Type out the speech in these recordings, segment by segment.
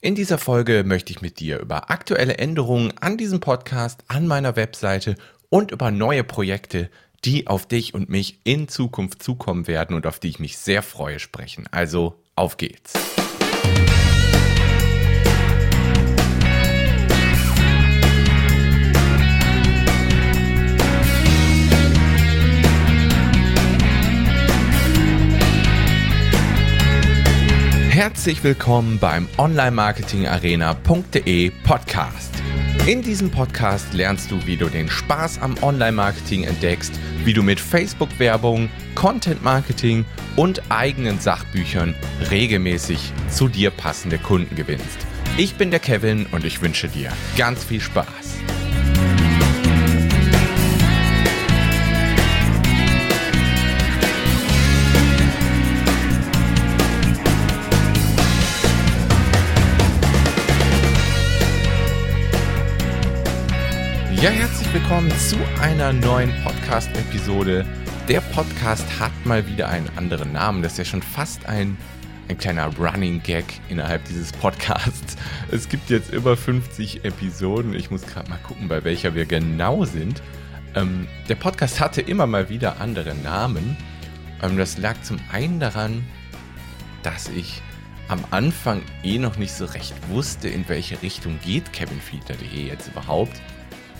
In dieser Folge möchte ich mit dir über aktuelle Änderungen an diesem Podcast, an meiner Webseite und über neue Projekte, die auf dich und mich in Zukunft zukommen werden und auf die ich mich sehr freue, sprechen. Also auf geht's. Herzlich willkommen beim Online-Marketing-Arena.de Podcast. In diesem Podcast lernst du, wie du den Spaß am Online-Marketing entdeckst, wie du mit Facebook-Werbung, Content-Marketing und eigenen Sachbüchern regelmäßig zu dir passende Kunden gewinnst. Ich bin der Kevin und ich wünsche dir ganz viel Spaß. Ja, herzlich willkommen zu einer neuen Podcast-Episode. Der Podcast hat mal wieder einen anderen Namen. Das ist ja schon fast ein, ein kleiner Running Gag innerhalb dieses Podcasts. Es gibt jetzt über 50 Episoden. Ich muss gerade mal gucken, bei welcher wir genau sind. Ähm, der Podcast hatte immer mal wieder andere Namen. Ähm, das lag zum einen daran, dass ich am Anfang eh noch nicht so recht wusste, in welche Richtung geht kevinfiedler.de jetzt überhaupt.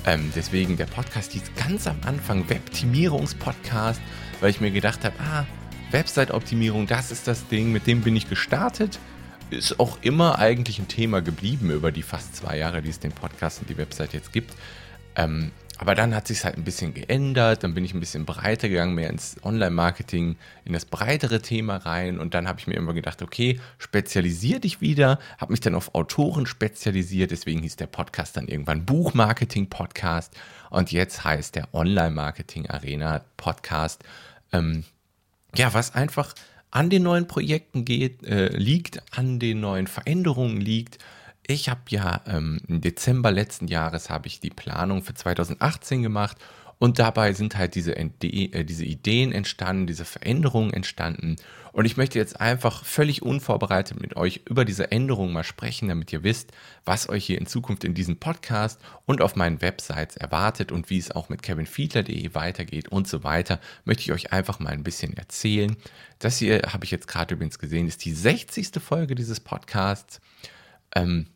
Ähm, deswegen der Podcast hieß ganz am Anfang Webtimierungspodcast, weil ich mir gedacht habe, ah, Website-Optimierung, das ist das Ding, mit dem bin ich gestartet. Ist auch immer eigentlich ein Thema geblieben über die fast zwei Jahre, die es den Podcast und die Website jetzt gibt. Ähm, aber dann hat sich halt ein bisschen geändert, dann bin ich ein bisschen breiter gegangen, mehr ins Online-Marketing, in das breitere Thema rein. Und dann habe ich mir immer gedacht, okay, spezialisier dich wieder, habe mich dann auf Autoren spezialisiert, deswegen hieß der Podcast dann irgendwann Buchmarketing-Podcast. Und jetzt heißt der Online-Marketing-Arena-Podcast. Ähm, ja, was einfach an den neuen Projekten geht, äh, liegt, an den neuen Veränderungen liegt, ich habe ja ähm, im Dezember letzten Jahres habe ich die Planung für 2018 gemacht und dabei sind halt diese, äh, diese Ideen entstanden, diese Veränderungen entstanden. Und ich möchte jetzt einfach völlig unvorbereitet mit euch über diese Änderungen mal sprechen, damit ihr wisst, was euch hier in Zukunft in diesem Podcast und auf meinen Websites erwartet und wie es auch mit kevinfiedler.de weitergeht und so weiter, möchte ich euch einfach mal ein bisschen erzählen. Das hier habe ich jetzt gerade übrigens gesehen, ist die 60. Folge dieses Podcasts. Ähm,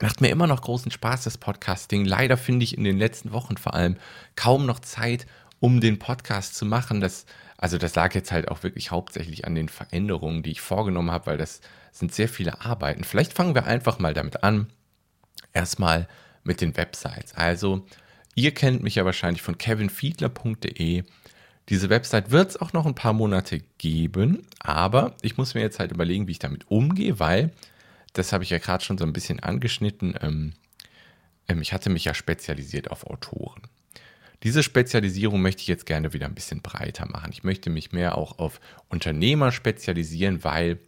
Macht mir immer noch großen Spaß, das Podcasting. Leider finde ich in den letzten Wochen vor allem kaum noch Zeit, um den Podcast zu machen. Das, also das lag jetzt halt auch wirklich hauptsächlich an den Veränderungen, die ich vorgenommen habe, weil das sind sehr viele Arbeiten. Vielleicht fangen wir einfach mal damit an. Erstmal mit den Websites. Also, ihr kennt mich ja wahrscheinlich von kevinfiedler.de. Diese Website wird es auch noch ein paar Monate geben, aber ich muss mir jetzt halt überlegen, wie ich damit umgehe, weil das habe ich ja gerade schon so ein bisschen angeschnitten. Ähm, ähm, ich hatte mich ja spezialisiert auf Autoren. Diese Spezialisierung möchte ich jetzt gerne wieder ein bisschen breiter machen. Ich möchte mich mehr auch auf Unternehmer spezialisieren, weil,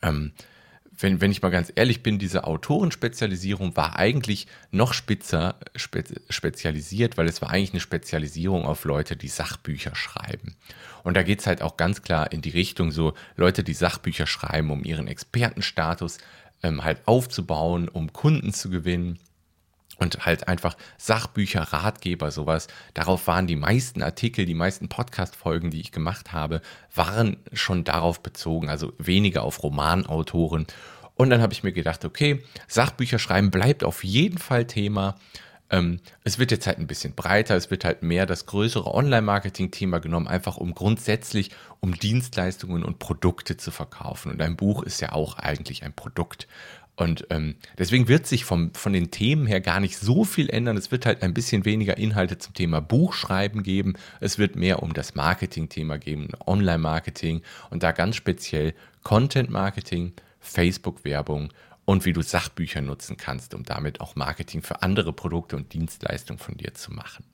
ähm, wenn, wenn ich mal ganz ehrlich bin, diese Autorenspezialisierung war eigentlich noch spitzer spe spezialisiert, weil es war eigentlich eine Spezialisierung auf Leute, die Sachbücher schreiben. Und da geht es halt auch ganz klar in die Richtung so Leute, die Sachbücher schreiben, um ihren Expertenstatus ähm, halt aufzubauen, um Kunden zu gewinnen und halt einfach Sachbücher, Ratgeber, sowas. Darauf waren die meisten Artikel, die meisten Podcast-Folgen, die ich gemacht habe, waren schon darauf bezogen, also weniger auf Romanautoren. Und dann habe ich mir gedacht, okay, Sachbücher schreiben bleibt auf jeden Fall Thema. Ähm, es wird jetzt halt ein bisschen breiter, es wird halt mehr das größere Online-Marketing-Thema genommen, einfach um grundsätzlich um Dienstleistungen und Produkte zu verkaufen. Und ein Buch ist ja auch eigentlich ein Produkt. Und ähm, deswegen wird sich vom, von den Themen her gar nicht so viel ändern. Es wird halt ein bisschen weniger Inhalte zum Thema Buchschreiben geben. Es wird mehr um das Marketing-Thema geben, Online-Marketing und da ganz speziell Content-Marketing, Facebook-Werbung und wie du Sachbücher nutzen kannst, um damit auch Marketing für andere Produkte und Dienstleistungen von dir zu machen.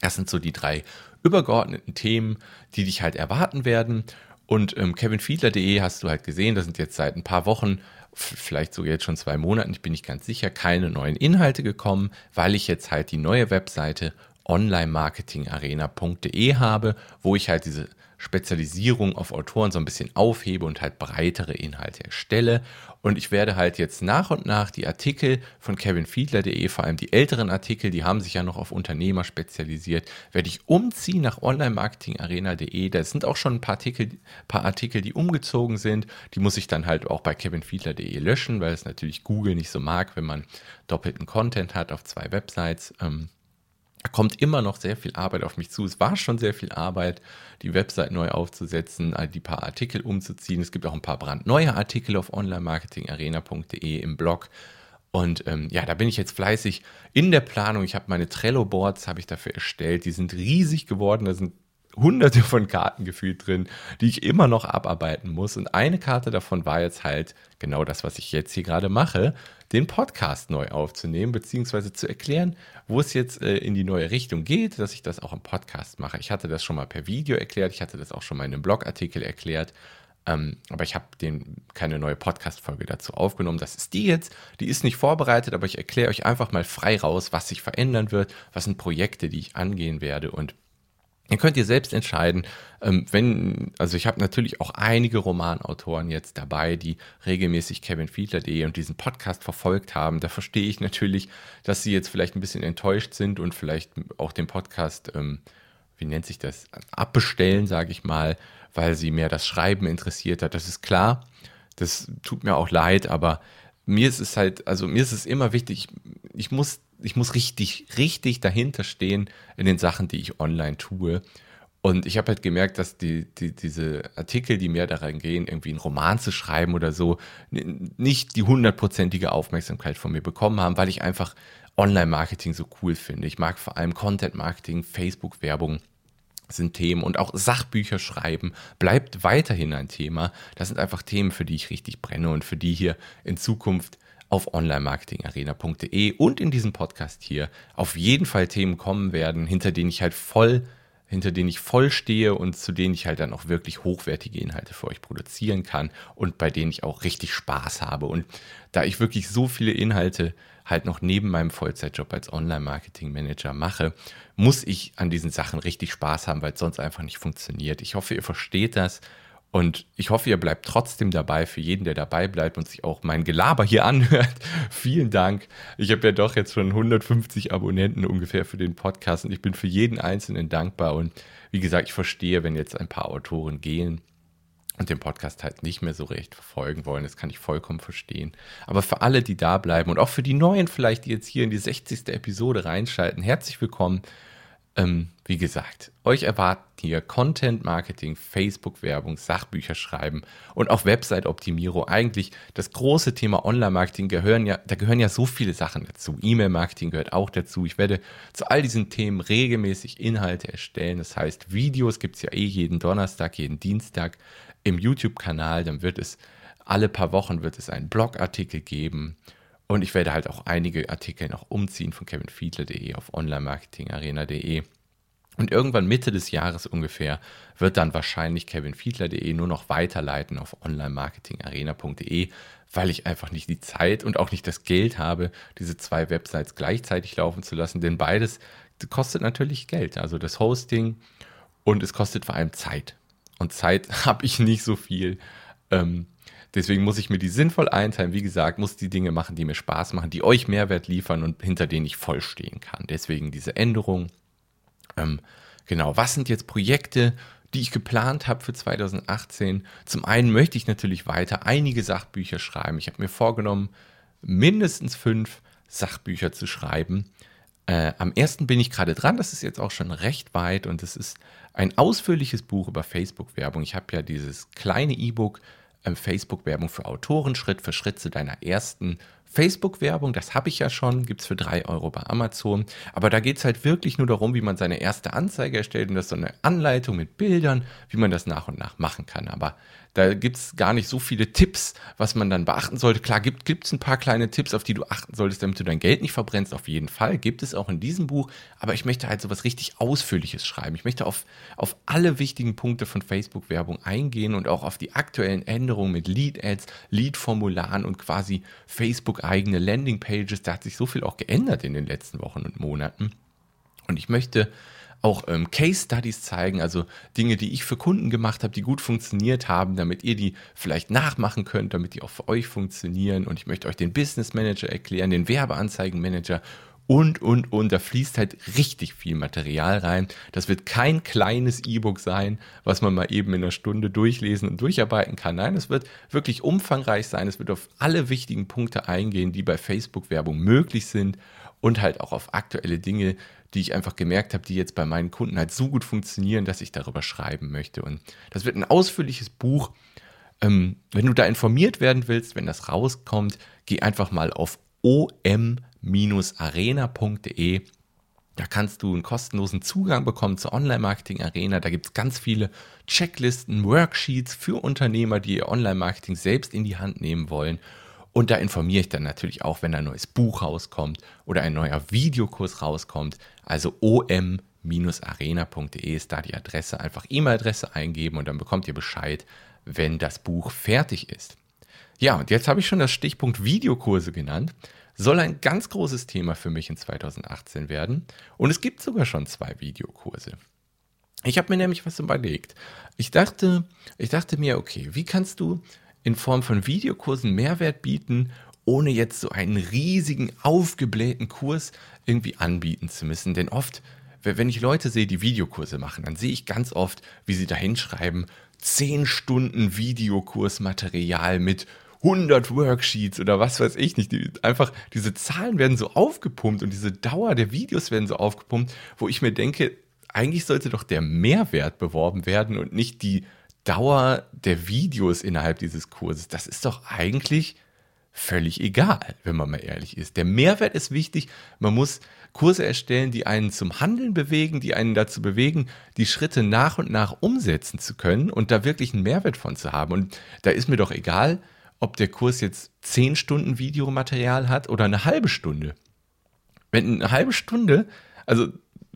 Das sind so die drei übergeordneten Themen, die dich halt erwarten werden. Und ähm, kevinfiedler.de hast du halt gesehen, da sind jetzt seit ein paar Wochen, vielleicht sogar jetzt schon zwei Monaten, ich bin nicht ganz sicher, keine neuen Inhalte gekommen, weil ich jetzt halt die neue Webseite onlinemarketingarena.de habe, wo ich halt diese Spezialisierung auf Autoren so ein bisschen aufhebe und halt breitere Inhalte erstelle. Und ich werde halt jetzt nach und nach die Artikel von kevinfiedler.de, vor allem die älteren Artikel, die haben sich ja noch auf Unternehmer spezialisiert, werde ich umziehen nach online-marketing-arena.de. Da sind auch schon ein paar Artikel, paar Artikel, die umgezogen sind. Die muss ich dann halt auch bei kevinfiedler.de löschen, weil es natürlich Google nicht so mag, wenn man doppelten Content hat auf zwei Websites. Ähm, kommt immer noch sehr viel Arbeit auf mich zu. Es war schon sehr viel Arbeit, die Website neu aufzusetzen, die paar Artikel umzuziehen. Es gibt auch ein paar brandneue Artikel auf onlinemarketingarena.de im Blog. Und ähm, ja, da bin ich jetzt fleißig in der Planung. Ich habe meine Trello-Boards, habe ich dafür erstellt. Die sind riesig geworden. Da sind hunderte von Karten gefühlt drin, die ich immer noch abarbeiten muss. Und eine Karte davon war jetzt halt genau das, was ich jetzt hier gerade mache, den Podcast neu aufzunehmen, beziehungsweise zu erklären, wo es jetzt äh, in die neue Richtung geht, dass ich das auch im Podcast mache. Ich hatte das schon mal per Video erklärt, ich hatte das auch schon mal in einem Blogartikel erklärt. Ähm, aber ich habe keine neue Podcast-Folge dazu aufgenommen. Das ist die jetzt. Die ist nicht vorbereitet, aber ich erkläre euch einfach mal frei raus, was sich verändern wird, was sind Projekte, die ich angehen werde und Ihr könnt ihr selbst entscheiden, ähm, wenn, also ich habe natürlich auch einige Romanautoren jetzt dabei, die regelmäßig kevinfiedler.de und diesen Podcast verfolgt haben. Da verstehe ich natürlich, dass sie jetzt vielleicht ein bisschen enttäuscht sind und vielleicht auch den Podcast, ähm, wie nennt sich das, abbestellen, sage ich mal, weil sie mehr das Schreiben interessiert hat. Das ist klar. Das tut mir auch leid, aber mir ist es halt, also mir ist es immer wichtig, ich muss ich muss richtig, richtig dahinter stehen in den Sachen, die ich online tue. Und ich habe halt gemerkt, dass die, die, diese Artikel, die mehr daran gehen, irgendwie einen Roman zu schreiben oder so, nicht die hundertprozentige Aufmerksamkeit von mir bekommen haben, weil ich einfach Online-Marketing so cool finde. Ich mag vor allem Content-Marketing, Facebook-Werbung sind Themen und auch Sachbücher schreiben bleibt weiterhin ein Thema. Das sind einfach Themen, für die ich richtig brenne und für die hier in Zukunft auf onlinemarketingarena.de und in diesem Podcast hier auf jeden Fall Themen kommen werden, hinter denen ich halt voll hinter denen ich voll stehe und zu denen ich halt dann auch wirklich hochwertige Inhalte für euch produzieren kann und bei denen ich auch richtig Spaß habe. Und da ich wirklich so viele Inhalte halt noch neben meinem Vollzeitjob als Online-Marketing-Manager mache, muss ich an diesen Sachen richtig Spaß haben, weil es sonst einfach nicht funktioniert. Ich hoffe, ihr versteht das und ich hoffe, ihr bleibt trotzdem dabei, für jeden, der dabei bleibt und sich auch mein Gelaber hier anhört. Vielen Dank. Ich habe ja doch jetzt schon 150 Abonnenten ungefähr für den Podcast und ich bin für jeden Einzelnen dankbar. Und wie gesagt, ich verstehe, wenn jetzt ein paar Autoren gehen und den Podcast halt nicht mehr so recht verfolgen wollen. Das kann ich vollkommen verstehen. Aber für alle, die da bleiben und auch für die Neuen vielleicht, die jetzt hier in die 60. Episode reinschalten, herzlich willkommen. Ähm, wie gesagt, euch erwarten hier Content Marketing, Facebook-Werbung, Sachbücher schreiben und auch Website-Optimierung. Eigentlich das große Thema Online-Marketing gehören ja, da gehören ja so viele Sachen dazu. E-Mail-Marketing gehört auch dazu. Ich werde zu all diesen Themen regelmäßig Inhalte erstellen. Das heißt, Videos gibt es ja eh jeden Donnerstag, jeden Dienstag im YouTube-Kanal. Dann wird es alle paar Wochen wird es einen Blogartikel geben. Und ich werde halt auch einige Artikel noch umziehen von kevinfiedler.de auf onlinemarketingarena.de. Und irgendwann Mitte des Jahres ungefähr wird dann wahrscheinlich kevinfiedler.de nur noch weiterleiten auf onlinemarketingarena.de, weil ich einfach nicht die Zeit und auch nicht das Geld habe, diese zwei Websites gleichzeitig laufen zu lassen. Denn beides kostet natürlich Geld. Also das Hosting und es kostet vor allem Zeit. Und Zeit habe ich nicht so viel. Ähm, Deswegen muss ich mir die sinnvoll einteilen. Wie gesagt, muss die Dinge machen, die mir Spaß machen, die euch Mehrwert liefern und hinter denen ich vollstehen kann. Deswegen diese Änderung. Ähm, genau, was sind jetzt Projekte, die ich geplant habe für 2018? Zum einen möchte ich natürlich weiter einige Sachbücher schreiben. Ich habe mir vorgenommen, mindestens fünf Sachbücher zu schreiben. Äh, am ersten bin ich gerade dran, das ist jetzt auch schon recht weit und es ist ein ausführliches Buch über Facebook-Werbung. Ich habe ja dieses kleine E-Book Facebook-Werbung für Autoren Schritt für Schritt zu deiner ersten Facebook-Werbung, das habe ich ja schon, gibt es für drei Euro bei Amazon. Aber da geht es halt wirklich nur darum, wie man seine erste Anzeige erstellt und das ist so eine Anleitung mit Bildern, wie man das nach und nach machen kann. Aber da gibt es gar nicht so viele Tipps, was man dann beachten sollte. Klar, gibt es ein paar kleine Tipps, auf die du achten solltest, damit du dein Geld nicht verbrennst. Auf jeden Fall gibt es auch in diesem Buch. Aber ich möchte halt so was richtig Ausführliches schreiben. Ich möchte auf, auf alle wichtigen Punkte von Facebook-Werbung eingehen und auch auf die aktuellen Änderungen mit Lead-Ads, Lead-Formularen und quasi Facebook-eigene Landing-Pages. Da hat sich so viel auch geändert in den letzten Wochen und Monaten. Und ich möchte auch ähm, Case Studies zeigen, also Dinge, die ich für Kunden gemacht habe, die gut funktioniert haben, damit ihr die vielleicht nachmachen könnt, damit die auch für euch funktionieren. Und ich möchte euch den Business Manager erklären, den Werbeanzeigenmanager und, und, und. Da fließt halt richtig viel Material rein. Das wird kein kleines E-Book sein, was man mal eben in einer Stunde durchlesen und durcharbeiten kann. Nein, es wird wirklich umfangreich sein. Es wird auf alle wichtigen Punkte eingehen, die bei Facebook-Werbung möglich sind und halt auch auf aktuelle Dinge, die ich einfach gemerkt habe, die jetzt bei meinen Kunden halt so gut funktionieren, dass ich darüber schreiben möchte. Und das wird ein ausführliches Buch. Ähm, wenn du da informiert werden willst, wenn das rauskommt, geh einfach mal auf om arena.de. Da kannst du einen kostenlosen Zugang bekommen zur Online-Marketing-Arena. Da gibt es ganz viele Checklisten, Worksheets für Unternehmer, die ihr Online-Marketing selbst in die Hand nehmen wollen. Und da informiere ich dann natürlich auch, wenn ein neues Buch rauskommt oder ein neuer Videokurs rauskommt. Also om-arena.de ist da die Adresse. Einfach E-Mail-Adresse eingeben und dann bekommt ihr Bescheid, wenn das Buch fertig ist. Ja, und jetzt habe ich schon das Stichpunkt Videokurse genannt soll ein ganz großes Thema für mich in 2018 werden. Und es gibt sogar schon zwei Videokurse. Ich habe mir nämlich was überlegt. Ich dachte, ich dachte mir, okay, wie kannst du in Form von Videokursen Mehrwert bieten, ohne jetzt so einen riesigen, aufgeblähten Kurs irgendwie anbieten zu müssen? Denn oft, wenn ich Leute sehe, die Videokurse machen, dann sehe ich ganz oft, wie sie da hinschreiben, 10 Stunden Videokursmaterial mit 100 Worksheets oder was weiß ich nicht. Die, einfach diese Zahlen werden so aufgepumpt und diese Dauer der Videos werden so aufgepumpt, wo ich mir denke, eigentlich sollte doch der Mehrwert beworben werden und nicht die Dauer der Videos innerhalb dieses Kurses. Das ist doch eigentlich völlig egal, wenn man mal ehrlich ist. Der Mehrwert ist wichtig. Man muss Kurse erstellen, die einen zum Handeln bewegen, die einen dazu bewegen, die Schritte nach und nach umsetzen zu können und da wirklich einen Mehrwert von zu haben. Und da ist mir doch egal, ob der Kurs jetzt zehn Stunden Videomaterial hat oder eine halbe Stunde. Wenn eine halbe Stunde, also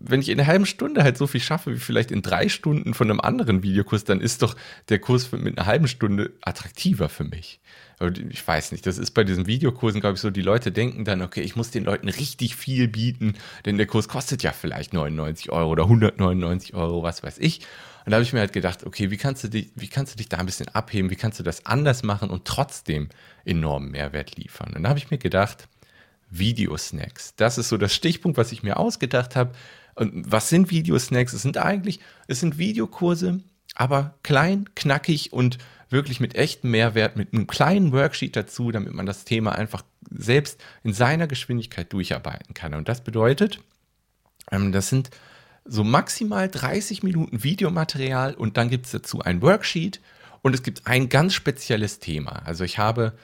wenn ich in einer halben Stunde halt so viel schaffe wie vielleicht in drei Stunden von einem anderen Videokurs, dann ist doch der Kurs mit einer halben Stunde attraktiver für mich. Ich weiß nicht, das ist bei diesen Videokursen, glaube ich, so, die Leute denken dann, okay, ich muss den Leuten richtig viel bieten, denn der Kurs kostet ja vielleicht 99 Euro oder 199 Euro, was weiß ich. Und da habe ich mir halt gedacht, okay, wie kannst du dich, wie kannst du dich da ein bisschen abheben, wie kannst du das anders machen und trotzdem enormen Mehrwert liefern? Und da habe ich mir gedacht, Videosnacks. Das ist so das Stichpunkt, was ich mir ausgedacht habe. Und was sind Videosnacks? Es sind eigentlich, es sind Videokurse, aber klein, knackig und wirklich mit echtem Mehrwert, mit einem kleinen Worksheet dazu, damit man das Thema einfach selbst in seiner Geschwindigkeit durcharbeiten kann. Und das bedeutet, ähm, das sind so maximal 30 Minuten Videomaterial und dann gibt es dazu ein Worksheet und es gibt ein ganz spezielles Thema. Also ich habe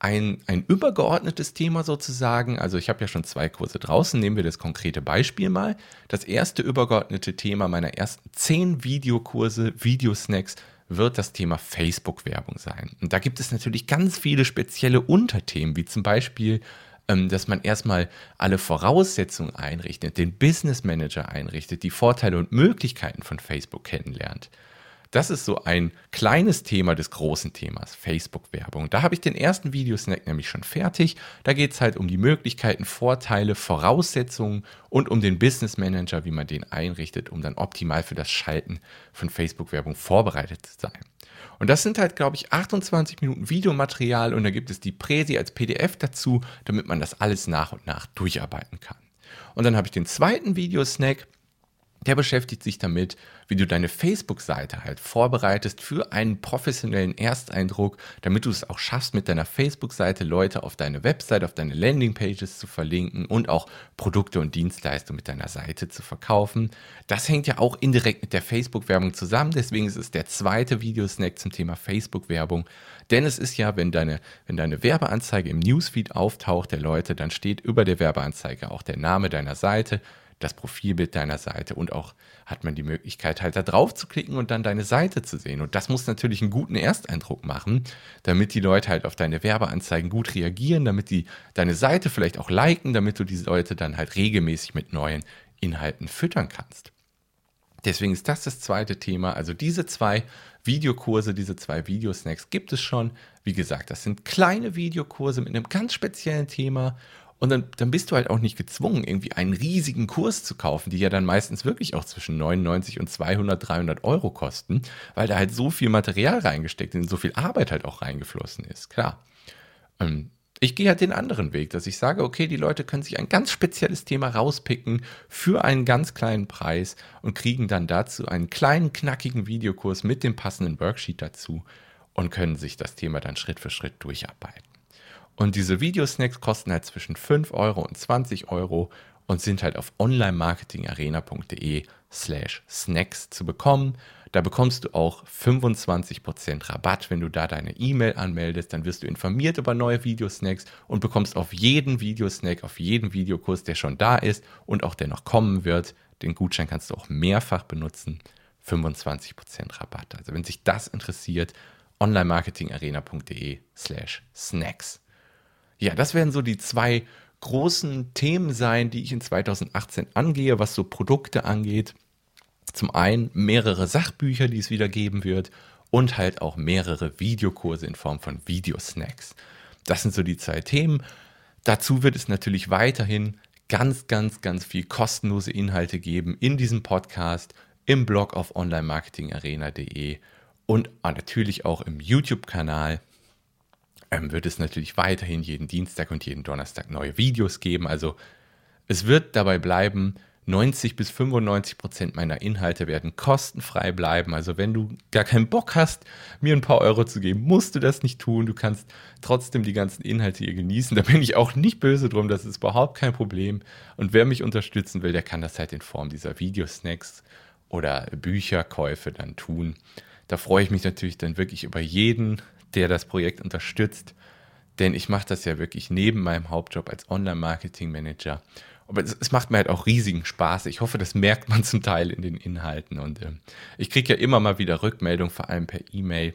ein, ein übergeordnetes Thema sozusagen. Also ich habe ja schon zwei Kurse draußen. Nehmen wir das konkrete Beispiel mal. Das erste übergeordnete Thema meiner ersten zehn Videokurse, Videosnacks, wird das Thema Facebook-Werbung sein. Und da gibt es natürlich ganz viele spezielle Unterthemen, wie zum Beispiel ähm, dass man erstmal alle Voraussetzungen einrichtet, den Business Manager einrichtet, die Vorteile und Möglichkeiten von Facebook kennenlernt. Das ist so ein kleines Thema des großen Themas, Facebook-Werbung. Da habe ich den ersten Videosnack nämlich schon fertig. Da geht es halt um die Möglichkeiten, Vorteile, Voraussetzungen und um den Business Manager, wie man den einrichtet, um dann optimal für das Schalten von Facebook-Werbung vorbereitet zu sein. Und das sind halt, glaube ich, 28 Minuten Videomaterial und da gibt es die Präsi als PDF dazu, damit man das alles nach und nach durcharbeiten kann. Und dann habe ich den zweiten Videosnack, der beschäftigt sich damit, wie du deine Facebook-Seite halt vorbereitest für einen professionellen Ersteindruck, damit du es auch schaffst, mit deiner Facebook-Seite Leute auf deine Website, auf deine Landingpages zu verlinken und auch Produkte und Dienstleistungen mit deiner Seite zu verkaufen. Das hängt ja auch indirekt mit der Facebook-Werbung zusammen, deswegen ist es der zweite Videosnack zum Thema Facebook-Werbung. Denn es ist ja, wenn deine, wenn deine Werbeanzeige im Newsfeed auftaucht der Leute, dann steht über der Werbeanzeige auch der Name deiner Seite das Profilbild deiner Seite und auch hat man die Möglichkeit halt da drauf zu klicken und dann deine Seite zu sehen. Und das muss natürlich einen guten Ersteindruck machen, damit die Leute halt auf deine Werbeanzeigen gut reagieren, damit die deine Seite vielleicht auch liken, damit du diese Leute dann halt regelmäßig mit neuen Inhalten füttern kannst. Deswegen ist das das zweite Thema. Also diese zwei Videokurse, diese zwei Videosnacks gibt es schon. Wie gesagt, das sind kleine Videokurse mit einem ganz speziellen Thema Und dann, dann bist du halt auch nicht gezwungen, irgendwie einen riesigen Kurs zu kaufen, die ja dann meistens wirklich auch zwischen 99 und 200, 300 Euro kosten, weil da halt so viel Material reingesteckt und so viel Arbeit halt auch reingeflossen ist. Klar. Ähm, ich gehe halt den anderen Weg, dass ich sage, okay, die Leute können sich ein ganz spezielles Thema rauspicken für einen ganz kleinen Preis und kriegen dann dazu einen kleinen, knackigen Videokurs mit dem passenden Worksheet dazu und können sich das Thema dann Schritt für Schritt durcharbeiten. Und diese Videosnacks kosten halt zwischen 5 Euro und 20 Euro und sind halt auf onlinemarketingarena.de slash snacks zu bekommen. Da bekommst du auch 25% Rabatt, wenn du da deine E-Mail anmeldest. Dann wirst du informiert über neue Videosnacks und bekommst auf jeden Videosnack, auf jeden Videokurs, der schon da ist und auch der noch kommen wird, den Gutschein kannst du auch mehrfach benutzen, 25% Rabatt. Also wenn sich das interessiert, onlinemarketingarena.de slash snacks. Ja, das werden so die zwei großen Themen sein, die ich in 2018 angehe, was so Produkte angeht. Zum einen mehrere Sachbücher, die es wieder geben wird und halt auch mehrere Videokurse in Form von Videosnacks. Das sind so die zwei Themen. Dazu wird es natürlich weiterhin ganz, ganz, ganz viel kostenlose Inhalte geben in diesem Podcast, im Blog auf onlinemarketingarena.de und natürlich auch im YouTube-Kanal ähm, wird es natürlich weiterhin jeden Dienstag und jeden Donnerstag neue Videos geben. Also es wird dabei bleiben, 90 bis 95 Prozent meiner Inhalte werden kostenfrei bleiben. Also wenn du gar keinen Bock hast, mir ein paar Euro zu geben, musst du das nicht tun. Du kannst trotzdem die ganzen Inhalte hier genießen. Da bin ich auch nicht böse drum, das ist überhaupt kein Problem. Und wer mich unterstützen will, der kann das halt in Form dieser Videosnacks oder Bücherkäufe dann tun. Da freue ich mich natürlich dann wirklich über jeden, der das Projekt unterstützt. Denn ich mache das ja wirklich neben meinem Hauptjob als Online-Marketing-Manager. Aber es, es, macht mir halt auch riesigen Spaß. Ich hoffe, das merkt man zum Teil in den Inhalten. Und äh, ich kriege ja immer mal wieder Rückmeldungen, vor allem per E-Mail.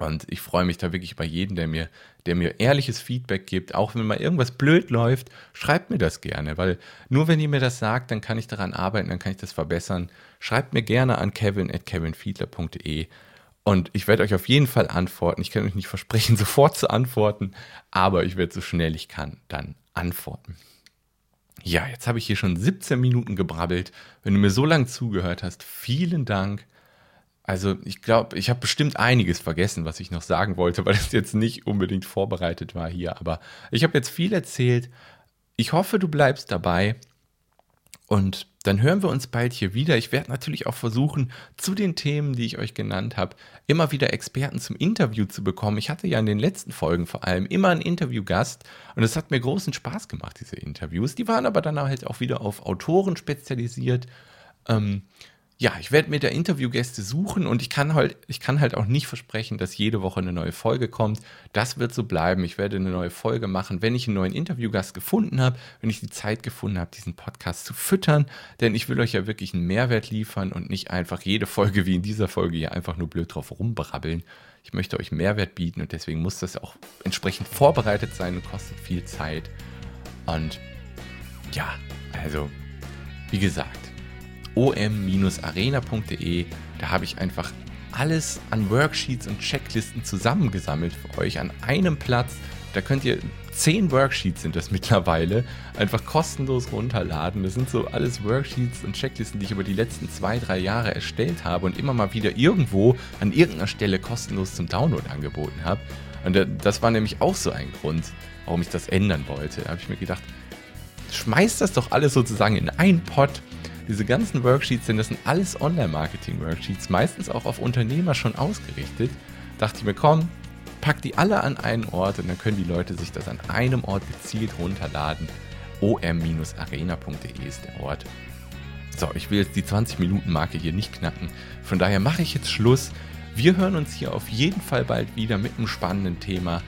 Und ich freue mich da wirklich über jeden, der mir, der mir ehrliches Feedback gibt. Auch wenn mal irgendwas blöd läuft, schreibt mir das gerne, weil nur wenn ihr mir das sagt, dann kann ich daran arbeiten, dann kann ich das verbessern. Schreibt mir gerne an kevin at kevinfiedler.de. Und ich werde euch auf jeden Fall antworten. Ich kann euch nicht versprechen, sofort zu antworten, aber ich werde so schnell ich kann dann antworten. Ja, jetzt habe ich hier schon 17 Minuten gebrabbelt. Wenn du mir so lange zugehört hast, vielen Dank. Also ich glaube, ich habe bestimmt einiges vergessen, was ich noch sagen wollte, weil es jetzt nicht unbedingt vorbereitet war hier. Aber ich habe jetzt viel erzählt. Ich hoffe, du bleibst dabei. Und dann hören wir uns bald hier wieder. Ich werde natürlich auch versuchen, zu den Themen, die ich euch genannt habe, immer wieder Experten zum Interview zu bekommen. Ich hatte ja in den letzten Folgen vor allem immer einen Interviewgast und es hat mir großen Spaß gemacht, diese Interviews. Die waren aber dann halt auch wieder auf Autoren spezialisiert. Ähm, ja, ich werde mir da Interviewgäste suchen und ich kann halt, ich kann halt auch nicht versprechen, dass jede Woche eine neue Folge kommt. Das wird so bleiben. Ich werde eine neue Folge machen, wenn ich einen neuen Interviewgast gefunden habe, wenn ich die Zeit gefunden habe, diesen Podcast zu füttern. Denn ich will euch ja wirklich einen Mehrwert liefern und nicht einfach jede Folge wie in dieser Folge hier einfach nur blöd drauf rumbrabbeln. Ich möchte euch Mehrwert bieten und deswegen muss das auch entsprechend vorbereitet sein und kostet viel Zeit. Und ja, also, wie gesagt, om-arena.de. Da habe ich einfach alles an Worksheets und Checklisten zusammengesammelt für euch an einem Platz. Da könnt ihr zehn Worksheets sind das mittlerweile einfach kostenlos runterladen. Das sind so alles Worksheets und Checklisten, die ich über die letzten zwei, drei Jahre erstellt habe und immer mal wieder irgendwo an irgendeiner Stelle kostenlos zum Download angeboten habe. Und das war nämlich auch so ein Grund, warum ich das ändern wollte. Da habe ich mir gedacht, schmeißt das doch alles sozusagen in einen Pot diese ganzen Worksheets sind, das sind alles Online-Marketing-Worksheets, meistens auch auf Unternehmer schon ausgerichtet. Dachte ich mir, komm, pack die alle an einen Ort und dann können die Leute sich das an einem Ort gezielt runterladen. om-arena.de ist der Ort. So, ich will jetzt die 20-Minuten-Marke hier nicht knacken. Von daher mache ich jetzt Schluss. Wir hören uns hier auf jeden Fall bald wieder mit einem spannenden Thema.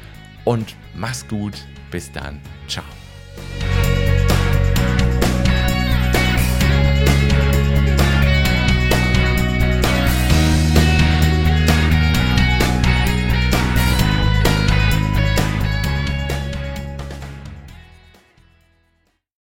Und mach's gut. Bis dann. Ciao.